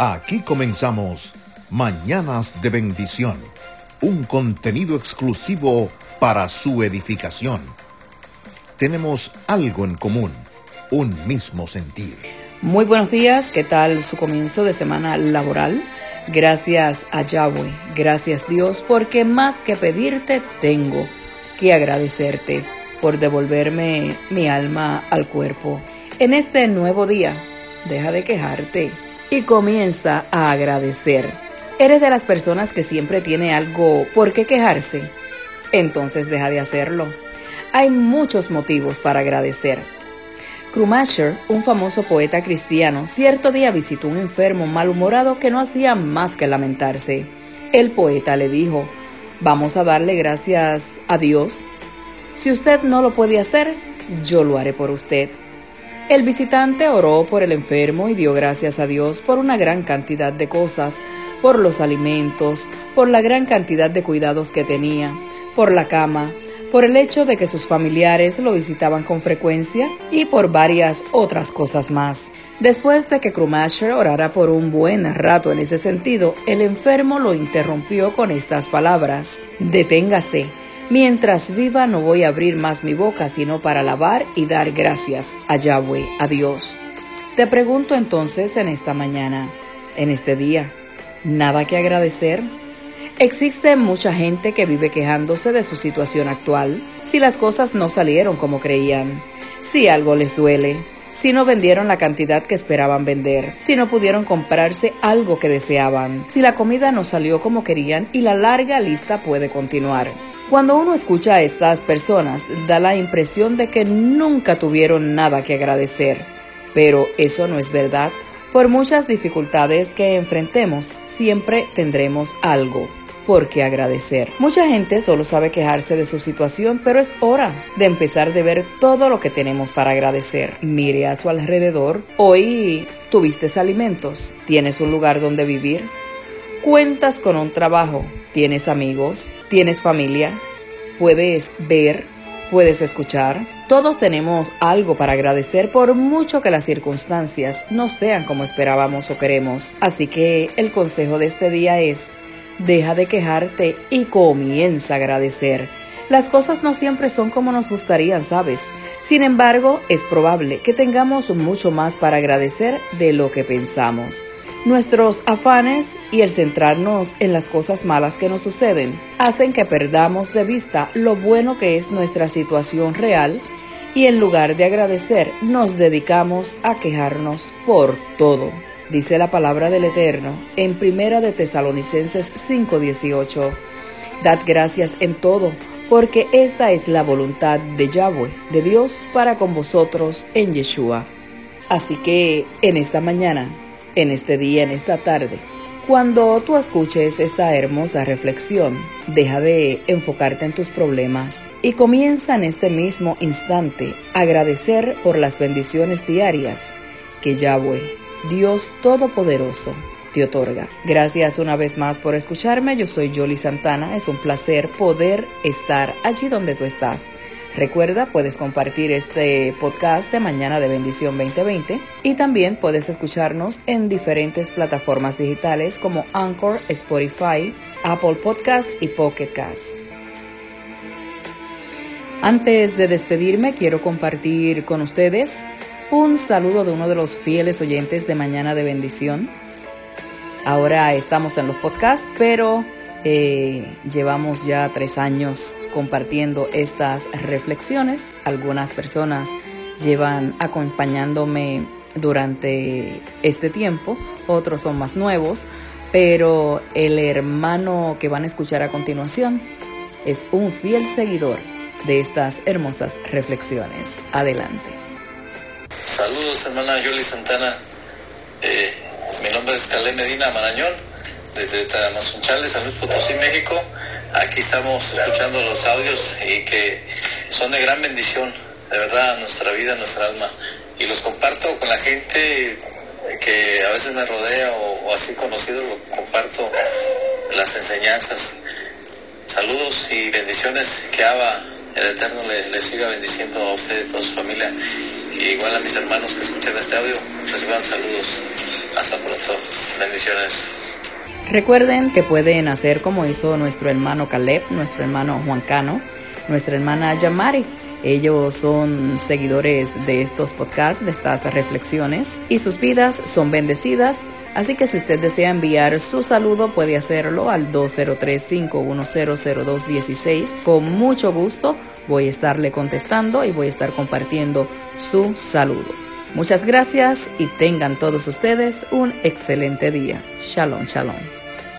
Aquí comenzamos Mañanas de Bendición, un contenido exclusivo para su edificación. Tenemos algo en común, un mismo sentir. Muy buenos días, ¿qué tal su comienzo de semana laboral? Gracias a Yahweh, gracias Dios, porque más que pedirte tengo que agradecerte por devolverme mi alma al cuerpo. En este nuevo día, deja de quejarte y comienza a agradecer. ¿Eres de las personas que siempre tiene algo por qué quejarse? Entonces deja de hacerlo. Hay muchos motivos para agradecer. Krumasher, un famoso poeta cristiano, cierto día visitó un enfermo malhumorado que no hacía más que lamentarse. El poeta le dijo, vamos a darle gracias a Dios. Si usted no lo puede hacer, yo lo haré por usted. El visitante oró por el enfermo y dio gracias a Dios por una gran cantidad de cosas, por los alimentos, por la gran cantidad de cuidados que tenía, por la cama, por el hecho de que sus familiares lo visitaban con frecuencia y por varias otras cosas más. Después de que Krumasher orara por un buen rato en ese sentido, el enfermo lo interrumpió con estas palabras: Deténgase Mientras viva no voy a abrir más mi boca sino para alabar y dar gracias a Yahweh, a Dios. Te pregunto entonces en esta mañana, en este día, ¿nada que agradecer? Existe mucha gente que vive quejándose de su situación actual, si las cosas no salieron como creían, si algo les duele, si no vendieron la cantidad que esperaban vender, si no pudieron comprarse algo que deseaban, si la comida no salió como querían y la larga lista puede continuar. Cuando uno escucha a estas personas, da la impresión de que nunca tuvieron nada que agradecer, pero eso no es verdad. Por muchas dificultades que enfrentemos, siempre tendremos algo por qué agradecer. Mucha gente solo sabe quejarse de su situación, pero es hora de empezar de ver todo lo que tenemos para agradecer. Mire a su alrededor. Hoy tuviste alimentos, tienes un lugar donde vivir, cuentas con un trabajo, tienes amigos, tienes familia, puedes ver, puedes escuchar. Todos tenemos algo para agradecer por mucho que las circunstancias no sean como esperábamos o queremos. Así que el consejo de este día es, deja de quejarte y comienza a agradecer. Las cosas no siempre son como nos gustarían, ¿sabes? Sin embargo, es probable que tengamos mucho más para agradecer de lo que pensamos. Nuestros afanes y el centrarnos en las cosas malas que nos suceden hacen que perdamos de vista lo bueno que es nuestra situación real y en lugar de agradecer nos dedicamos a quejarnos por todo. Dice la palabra del Eterno en Primera de Tesalonicenses 5:18. Dad gracias en todo, porque esta es la voluntad de Yahweh, de Dios, para con vosotros en Yeshua. Así que en esta mañana en este día, en esta tarde. Cuando tú escuches esta hermosa reflexión, deja de enfocarte en tus problemas y comienza en este mismo instante a agradecer por las bendiciones diarias que Yahweh, Dios Todopoderoso, te otorga. Gracias una vez más por escucharme. Yo soy Jolly Santana. Es un placer poder estar allí donde tú estás Recuerda, puedes compartir este podcast de Mañana de Bendición 2020 y también puedes escucharnos en diferentes plataformas digitales como Anchor, Spotify, Apple Podcast y Pocket Cast. Antes de despedirme, quiero compartir con ustedes un saludo de uno de los fieles oyentes de Mañana de Bendición. Ahora estamos en los podcasts, pero eh, llevamos ya tres años compartiendo estas reflexiones. Algunas personas llevan acompañándome durante este tiempo, otros son más nuevos, pero el hermano que van a escuchar a continuación es un fiel seguidor de estas hermosas reflexiones. Adelante. Saludos, hermana Yoli Santana. Eh, mi nombre es Calé Medina Marañón desde Tamazunchales, San Luis Potosí, México. Aquí estamos escuchando los audios y que son de gran bendición, de verdad, a nuestra vida, a nuestra alma. Y los comparto con la gente que a veces me rodea o, así conocido, lo comparto las enseñanzas. Saludos y bendiciones que Abba, el Eterno, le, siga bendiciendo a usted y a toda su familia. Y igual a mis hermanos que escuchan este audio, reciban saludos. Hasta pronto. Bendiciones. Recuerden que pueden hacer como hizo nuestro hermano Caleb, nuestro hermano Juan Cano, nuestra hermana Yamari. Ellos son seguidores de estos podcasts, de estas reflexiones, y sus vidas son bendecidas. Así que si usted desea enviar su saludo, puede hacerlo al 203-510-0216. Con mucho gusto voy a estarle contestando y voy a estar compartiendo su saludo. Muchas gracias y tengan todos ustedes un excelente día. Shalom, shalom.